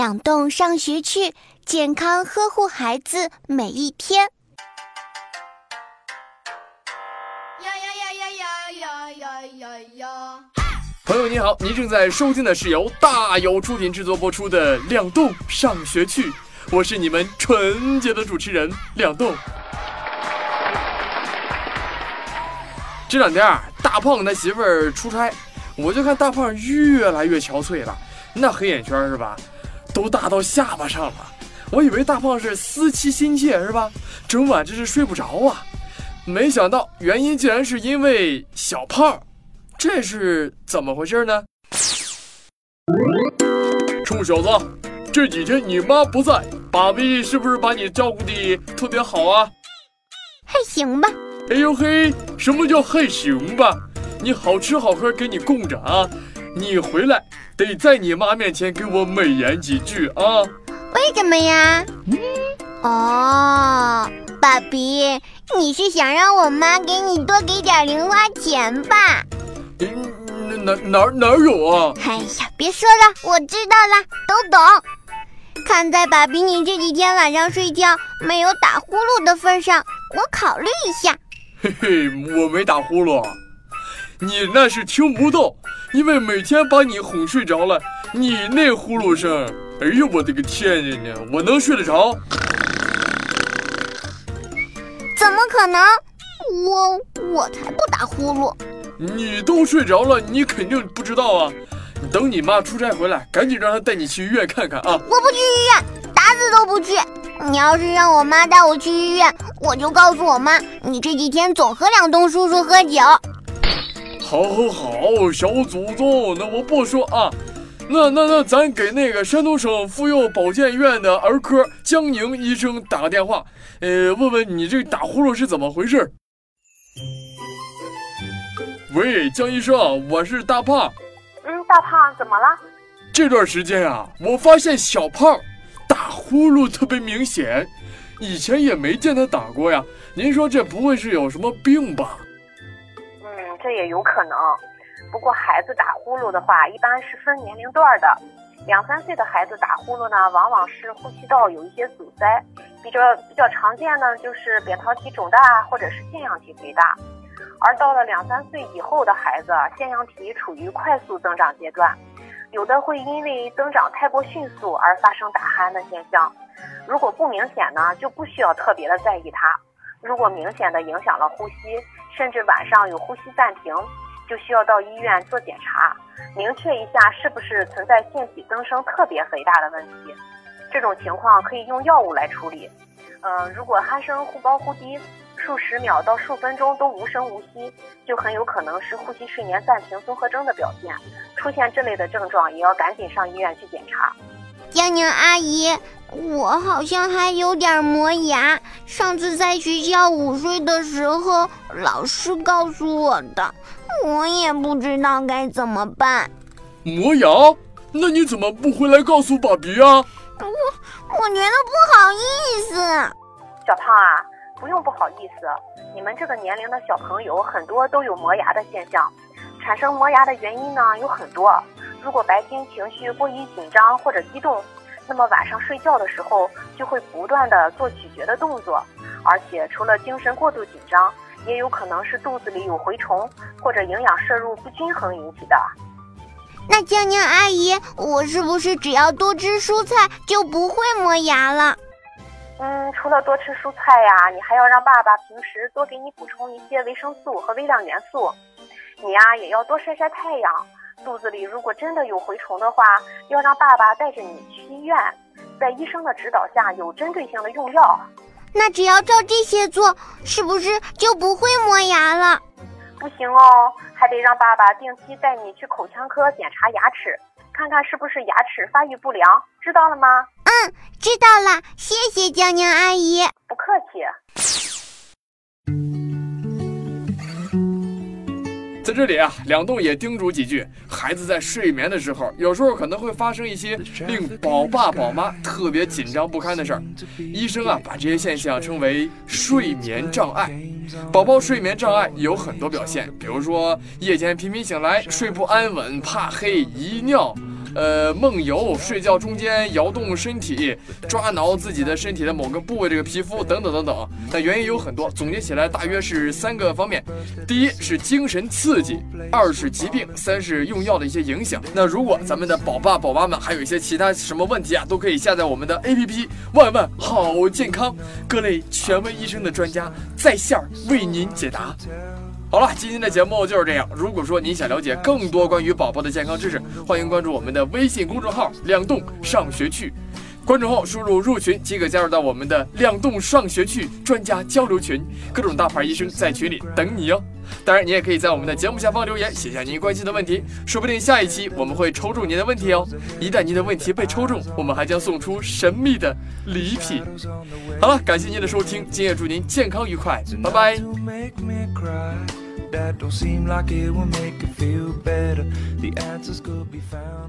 两栋上学去，健康呵护孩子每一天。呀呀呀呀呀呀呀呀！朋友你好，您正在收听的是由大有出品制作播出的《两栋上学去》，我是你们纯洁的主持人两栋。这两天啊，大胖他媳妇儿出差，我就看大胖越来越憔悴了，那黑眼圈是吧？都大到下巴上了。我以为大胖是思妻心切是吧，整晚这是睡不着啊，没想到原因竟然是因为小胖，这是怎么回事呢？臭小子，这几天你妈不在，爸比是不是把你照顾的特别好啊？还行吧。哎呦嘿，什么叫还行吧？你好吃好喝给你供着啊！你回来得在你妈面前给我美言几句啊！为什么呀？哦，爸比，你是想让我妈给你多给点零花钱吧？嗯，哪哪哪有啊？哎呀，别说了，我知道了，都懂。看在爸比你这几天晚上睡觉没有打呼噜的份上，我考虑一下。嘿嘿，我没打呼噜，你那是听不到，因为每天把你哄睡着了，你那呼噜声，哎呦我的个天呀！我能睡得着？怎么可能？我我才不打呼噜！你都睡着了，你肯定不知道啊！等你妈出差回来，赶紧让她带你去医院看看啊！我不去医院，打死都不去！你要是让我妈带我去医院，我就告诉我妈，你这几天总和两栋叔叔喝酒。好，好，好，小祖宗，那我不说啊。那那那，咱给那个山东省妇幼保健院的儿科江宁医生打个电话，呃，问问你这打呼噜是怎么回事。喂，江医生，我是大胖。嗯，大胖，怎么了？这段时间啊，我发现小胖。打呼噜特别明显，以前也没见他打过呀。您说这不会是有什么病吧？这也有可能。不过孩子打呼噜的话，一般是分年龄段的。两三岁的孩子打呼噜呢，往往是呼吸道有一些阻塞，比较比较常见呢，就是扁桃体肿大或者是腺样体肥大。而到了两三岁以后的孩子，腺样体处于快速增长阶段。有的会因为增长太过迅速而发生打鼾的现象，如果不明显呢，就不需要特别的在意它；如果明显的影响了呼吸，甚至晚上有呼吸暂停，就需要到医院做检查，明确一下是不是存在腺体增生特别肥大的问题。这种情况可以用药物来处理。嗯，如果鼾声忽高忽低。数十秒到数分钟都无声无息，就很有可能是呼吸睡眠暂停综合征的表现。出现这类的症状，也要赶紧上医院去检查。江宁阿姨，我好像还有点磨牙，上次在学校午睡的时候，老师告诉我的，我也不知道该怎么办。磨牙？那你怎么不回来告诉爸比啊？我我觉得不好意思。小胖啊。不用不好意思，你们这个年龄的小朋友很多都有磨牙的现象，产生磨牙的原因呢有很多。如果白天情绪过于紧张或者激动，那么晚上睡觉的时候就会不断的做咀嚼的动作，而且除了精神过度紧张，也有可能是肚子里有蛔虫或者营养摄入不均衡引起的。那江宁阿姨，我是不是只要多吃蔬菜就不会磨牙了？嗯，除了多吃蔬菜呀，你还要让爸爸平时多给你补充一些维生素和微量元素。你呀，也要多晒晒太阳。肚子里如果真的有蛔虫的话，要让爸爸带着你去医院，在医生的指导下有针对性的用药。那只要照这些做，是不是就不会磨牙了？不行哦，还得让爸爸定期带你去口腔科检查牙齿。看看是不是牙齿发育不良，知道了吗？嗯，知道了，谢谢江宁阿姨。不客气。在这里啊，两栋也叮嘱几句：孩子在睡眠的时候，有时候可能会发生一些令宝爸宝妈特别紧张不堪的事儿。医生啊，把这些现象称为睡眠障碍。宝宝睡眠障碍有很多表现，比如说夜间频频醒来、睡不安稳、怕黑、遗尿。呃梦游、睡觉中间摇动身体、抓挠自己的身体的某个部位这个皮肤等等等等。那原因有很多，总结起来大约是三个方面：第一是精神刺激，二是疾病，三是用药的一些影响。那如果咱们的宝爸宝妈们还有一些其他什么问题啊，都可以下载我们的 APP，万万好健康，各类权威医生的专家在线为您解答。好了，今天的节目就是这样。如果说您想了解更多关于宝宝的健康知识，欢迎关注我们的微信公众号“两栋上学去”。关注后输入入群即可加入到我们的“两栋上学去”专家交流群，各种大牌医生在群里等你哦。当然，你也可以在我们的节目下方留言，写下您关心的问题，说不定下一期我们会抽中您的问题哦。一旦您的问题被抽中，我们还将送出神秘的礼品。好了，感谢您的收听，今夜祝您健康愉快，拜拜。That don't seem like it will make it feel better. The answers could be found.